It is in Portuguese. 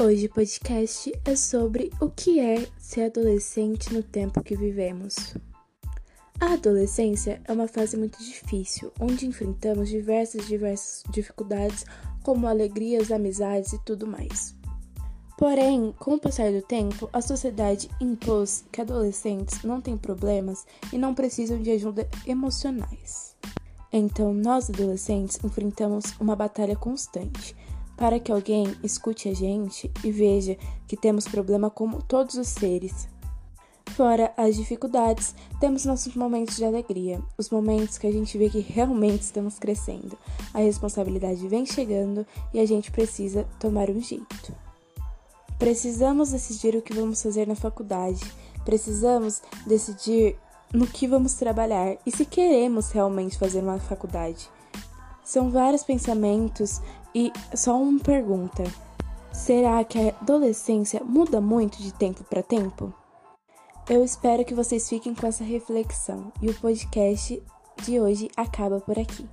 Hoje o podcast é sobre o que é ser adolescente no tempo que vivemos. A adolescência é uma fase muito difícil, onde enfrentamos diversas diversas dificuldades, como alegrias, amizades e tudo mais. Porém, com o passar do tempo, a sociedade impôs que adolescentes não têm problemas e não precisam de ajuda emocionais. Então, nós adolescentes enfrentamos uma batalha constante para que alguém escute a gente e veja que temos problema como todos os seres. Fora as dificuldades, temos nossos momentos de alegria, os momentos que a gente vê que realmente estamos crescendo. A responsabilidade vem chegando e a gente precisa tomar um jeito. Precisamos decidir o que vamos fazer na faculdade, precisamos decidir no que vamos trabalhar e se queremos realmente fazer uma faculdade. São vários pensamentos e só uma pergunta: será que a adolescência muda muito de tempo para tempo? Eu espero que vocês fiquem com essa reflexão e o podcast de hoje acaba por aqui.